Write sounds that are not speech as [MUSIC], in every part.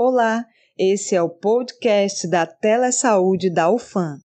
Olá, esse é o podcast da Telesaúde da UFAM.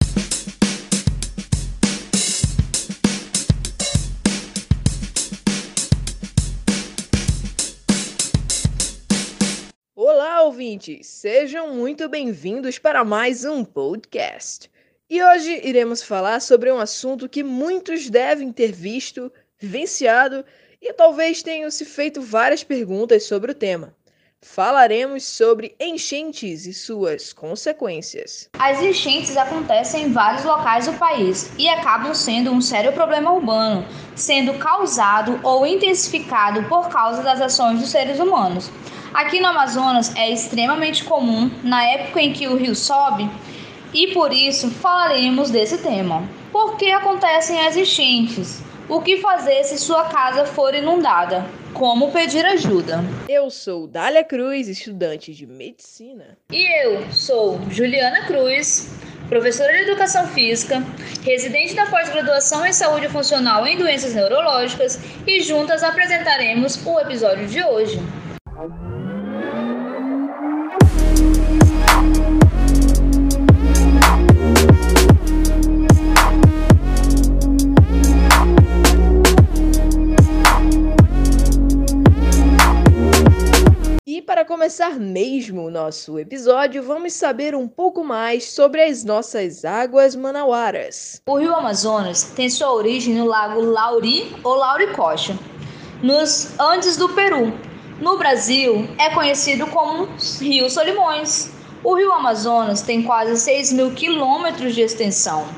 Olá, ouvintes! Sejam muito bem-vindos para mais um podcast. E hoje iremos falar sobre um assunto que muitos devem ter visto, vivenciado e talvez tenham se feito várias perguntas sobre o tema. Falaremos sobre enchentes e suas consequências. As enchentes acontecem em vários locais do país e acabam sendo um sério problema urbano, sendo causado ou intensificado por causa das ações dos seres humanos. Aqui no Amazonas é extremamente comum na época em que o rio sobe e por isso falaremos desse tema. Por que acontecem as enchentes? O que fazer se sua casa for inundada? Como pedir ajuda? Eu sou Dália Cruz, estudante de medicina. E eu sou Juliana Cruz, professora de educação física, residente da pós-graduação em saúde funcional em doenças neurológicas, e juntas apresentaremos o episódio de hoje. Começar mesmo o nosso episódio, vamos saber um pouco mais sobre as nossas águas manauaras. O rio Amazonas tem sua origem no lago Lauri ou Lauricocha, nos Andes do Peru. No Brasil, é conhecido como Rio Solimões. O rio Amazonas tem quase 6 mil quilômetros de extensão.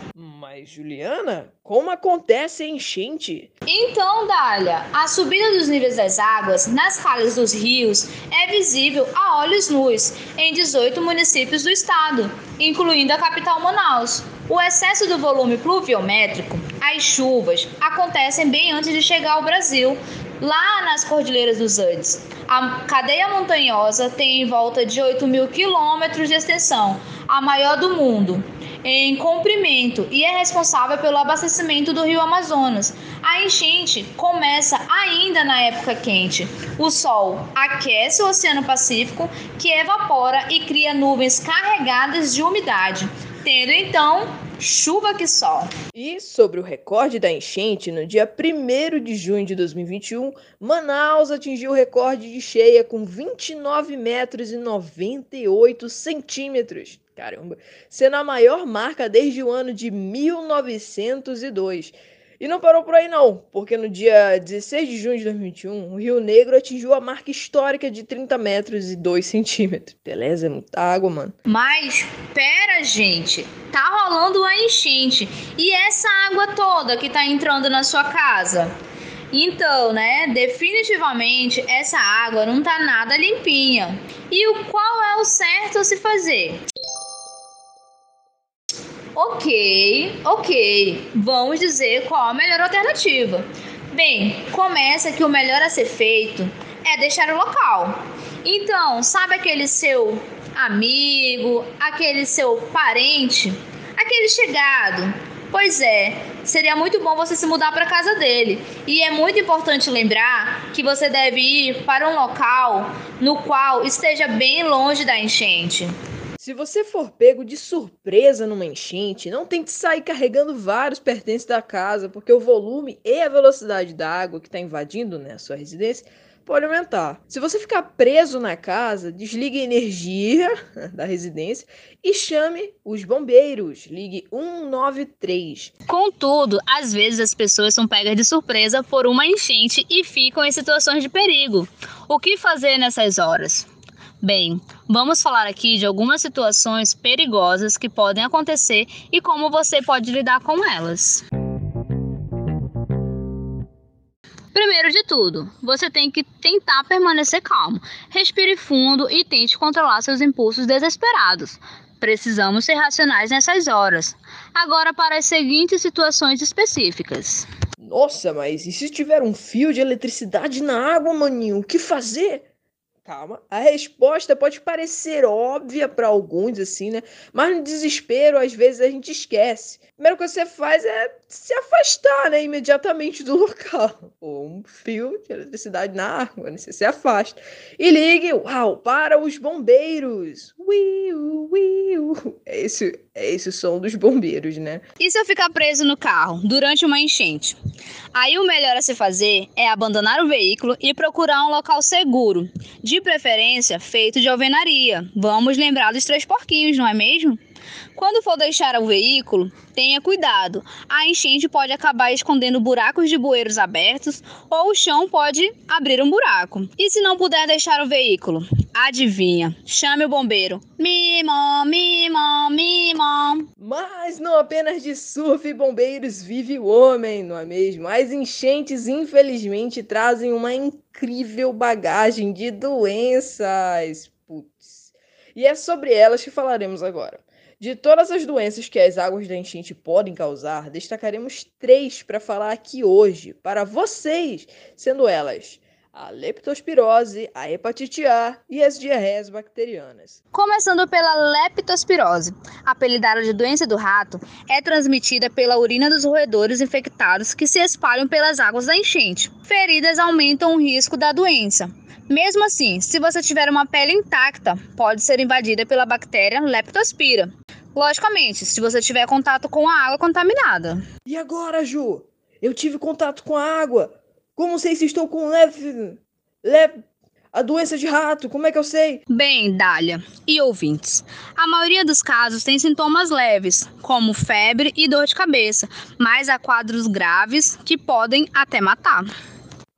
Mas, Juliana, como acontece a enchente? Então, Dália, a subida dos níveis das águas nas falhas dos rios é visível a olhos nus em 18 municípios do estado, incluindo a capital Manaus. O excesso do volume pluviométrico, as chuvas, acontecem bem antes de chegar ao Brasil, lá nas Cordilheiras dos Andes. A cadeia montanhosa tem em volta de 8 mil quilômetros de extensão, a maior do mundo em comprimento e é responsável pelo abastecimento do rio Amazonas. A enchente começa ainda na época quente. O Sol aquece o Oceano Pacífico, que evapora e cria nuvens carregadas de umidade, tendo então chuva que sol. E sobre o recorde da enchente, no dia 1 de junho de 2021, Manaus atingiu o recorde de cheia com 29 metros e 98 centímetros. Caramba, sendo a maior marca desde o ano de 1902. E não parou por aí não, porque no dia 16 de junho de 2021, o Rio Negro atingiu a marca histórica de 30 metros e 2 centímetros. Beleza, é muita água, mano. Mas, pera, gente, tá rolando a enchente. E essa água toda que tá entrando na sua casa? Então, né, definitivamente essa água não tá nada limpinha. E o qual é o certo a se fazer? Ok, ok. Vamos dizer qual a melhor alternativa. Bem, começa que o melhor a ser feito é deixar o local. Então, sabe aquele seu amigo, aquele seu parente, aquele chegado? Pois é, seria muito bom você se mudar para casa dele. E é muito importante lembrar que você deve ir para um local no qual esteja bem longe da enchente. Se você for pego de surpresa numa enchente, não tente sair carregando vários pertences da casa, porque o volume e a velocidade da água que está invadindo né, a sua residência pode aumentar. Se você ficar preso na casa, desligue a energia [LAUGHS] da residência e chame os bombeiros. Ligue 193. Contudo, às vezes as pessoas são pegas de surpresa por uma enchente e ficam em situações de perigo. O que fazer nessas horas? Bem, vamos falar aqui de algumas situações perigosas que podem acontecer e como você pode lidar com elas. Primeiro de tudo, você tem que tentar permanecer calmo. Respire fundo e tente controlar seus impulsos desesperados. Precisamos ser racionais nessas horas. Agora, para as seguintes situações específicas. Nossa, mas e se tiver um fio de eletricidade na água, maninho? O que fazer? Calma. A resposta pode parecer óbvia para alguns, assim, né? Mas no desespero, às vezes a gente esquece. Primeiro que você faz é se afastar, né, imediatamente do [LAUGHS] local. Ou um fio de eletricidade na água, né, você se afasta. E ligue, uau, para os bombeiros. Uiu, uiu. É esse, é esse o som dos bombeiros, né? E se eu ficar preso no carro durante uma enchente? Aí o melhor a se fazer é abandonar o veículo e procurar um local seguro, de preferência feito de alvenaria. Vamos lembrar dos três porquinhos, não é mesmo? Quando for deixar o veículo, tenha cuidado. A enchente pode acabar escondendo buracos de bueiros abertos ou o chão pode abrir um buraco. E se não puder deixar o veículo? Adivinha? Chame o bombeiro. Mimo, mimo, mimo. Mas não apenas de surf e bombeiros vive o homem, não é mesmo? As enchentes, infelizmente, trazem uma incrível bagagem de doenças. Putz. E é sobre elas que falaremos agora. De todas as doenças que as águas da enchente podem causar, destacaremos três para falar aqui hoje, para vocês, sendo elas a leptospirose, a hepatite A e as diarreias bacterianas. Começando pela leptospirose, apelidada de doença do rato, é transmitida pela urina dos roedores infectados que se espalham pelas águas da enchente. Feridas aumentam o risco da doença. Mesmo assim, se você tiver uma pele intacta, pode ser invadida pela bactéria Leptospira. Logicamente, se você tiver contato com a água contaminada. E agora, Ju? Eu tive contato com a água. Como sei se estou com leve. leve. A doença de rato, como é que eu sei? Bem, Dália e ouvintes, a maioria dos casos tem sintomas leves, como febre e dor de cabeça, mas há quadros graves que podem até matar.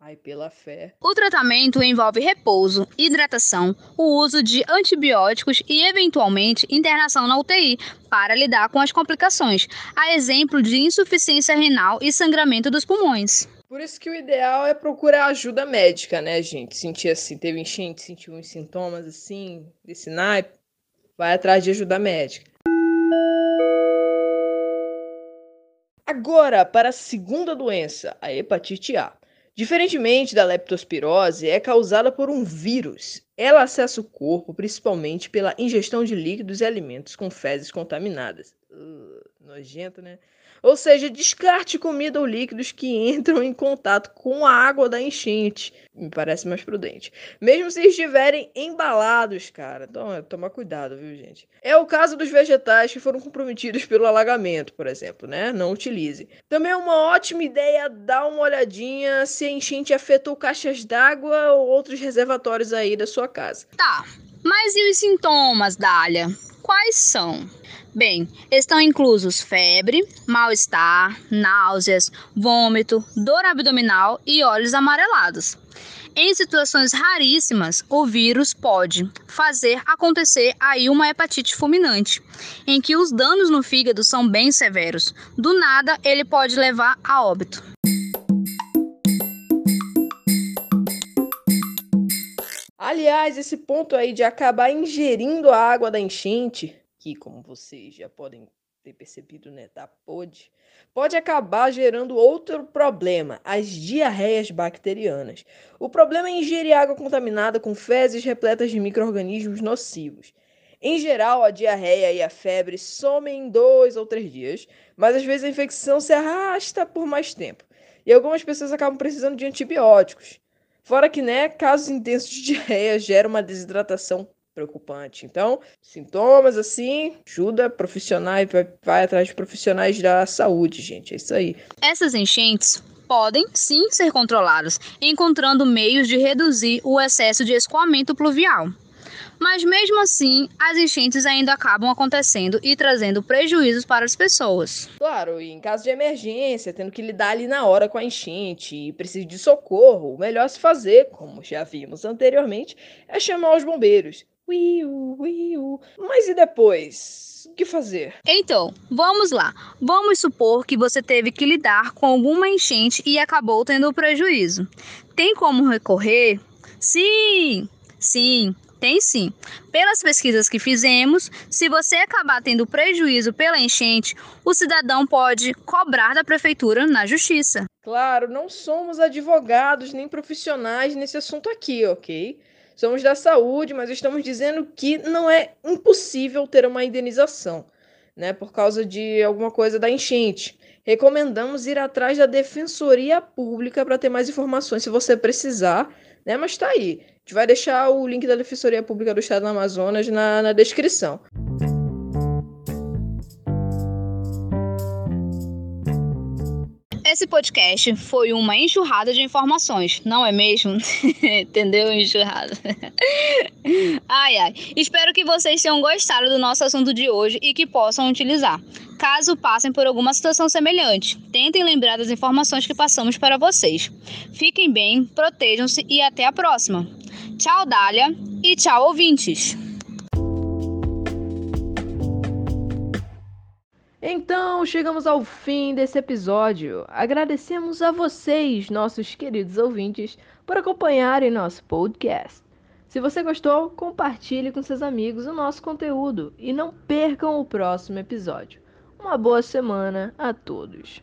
Ai, pela fé. O tratamento envolve repouso, hidratação, o uso de antibióticos e, eventualmente, internação na UTI para lidar com as complicações, a exemplo de insuficiência renal e sangramento dos pulmões. Por isso que o ideal é procurar ajuda médica, né, gente? Sentir assim, teve enchente, sentiu uns sintomas assim, desse naipe, vai atrás de ajuda médica. Agora, para a segunda doença, a hepatite A. Diferentemente da leptospirose, é causada por um vírus. Ela acessa o corpo principalmente pela ingestão de líquidos e alimentos com fezes contaminadas. Uh, nojento, né? Ou seja, descarte comida ou líquidos que entram em contato com a água da enchente. Me parece mais prudente. Mesmo se estiverem embalados, cara. Então, toma cuidado, viu, gente? É o caso dos vegetais que foram comprometidos pelo alagamento, por exemplo, né? Não utilize. Também é uma ótima ideia dar uma olhadinha se a enchente afetou caixas d'água ou outros reservatórios aí da sua casa. Tá, mas e os sintomas, Dália? Quais são? Bem, estão inclusos febre, mal-estar, náuseas, vômito, dor abdominal e olhos amarelados. Em situações raríssimas, o vírus pode fazer acontecer aí uma hepatite fulminante, em que os danos no fígado são bem severos. Do nada, ele pode levar a óbito. Aliás, esse ponto aí de acabar ingerindo a água da enchente que, como vocês já podem ter percebido, né, POD, pode acabar gerando outro problema, as diarreias bacterianas. O problema é ingerir água contaminada com fezes repletas de micro-organismos nocivos. Em geral, a diarreia e a febre somem em dois ou três dias, mas às vezes a infecção se arrasta por mais tempo. E algumas pessoas acabam precisando de antibióticos. Fora que, né, casos intensos de diarreia geram uma desidratação preocupante. Então, sintomas assim, ajuda profissionais, vai, vai atrás de profissionais da saúde, gente. É isso aí. Essas enchentes podem sim ser controladas, encontrando meios de reduzir o excesso de escoamento pluvial. Mas mesmo assim, as enchentes ainda acabam acontecendo e trazendo prejuízos para as pessoas. Claro, e em caso de emergência, tendo que lidar ali na hora com a enchente e precisa de socorro, o melhor se fazer, como já vimos anteriormente, é chamar os bombeiros. Uiu, uiu. Mas e depois? O que fazer? Então, vamos lá. Vamos supor que você teve que lidar com alguma enchente e acabou tendo prejuízo. Tem como recorrer? Sim, sim, tem sim. Pelas pesquisas que fizemos, se você acabar tendo prejuízo pela enchente, o cidadão pode cobrar da prefeitura na justiça. Claro, não somos advogados nem profissionais nesse assunto aqui, ok? Somos da saúde, mas estamos dizendo que não é impossível ter uma indenização, né, por causa de alguma coisa da enchente. recomendamos ir atrás da Defensoria Pública para ter mais informações se você precisar, né? Mas tá aí. A gente vai deixar o link da Defensoria Pública do Estado do Amazonas na, na descrição. Esse podcast foi uma enxurrada de informações, não é mesmo? [LAUGHS] Entendeu? Enxurrada. [LAUGHS] ai, ai. Espero que vocês tenham gostado do nosso assunto de hoje e que possam utilizar. Caso passem por alguma situação semelhante, tentem lembrar das informações que passamos para vocês. Fiquem bem, protejam-se e até a próxima. Tchau, Dália, e tchau, ouvintes! Então, chegamos ao fim desse episódio. Agradecemos a vocês, nossos queridos ouvintes, por acompanharem nosso podcast. Se você gostou, compartilhe com seus amigos o nosso conteúdo e não percam o próximo episódio. Uma boa semana a todos.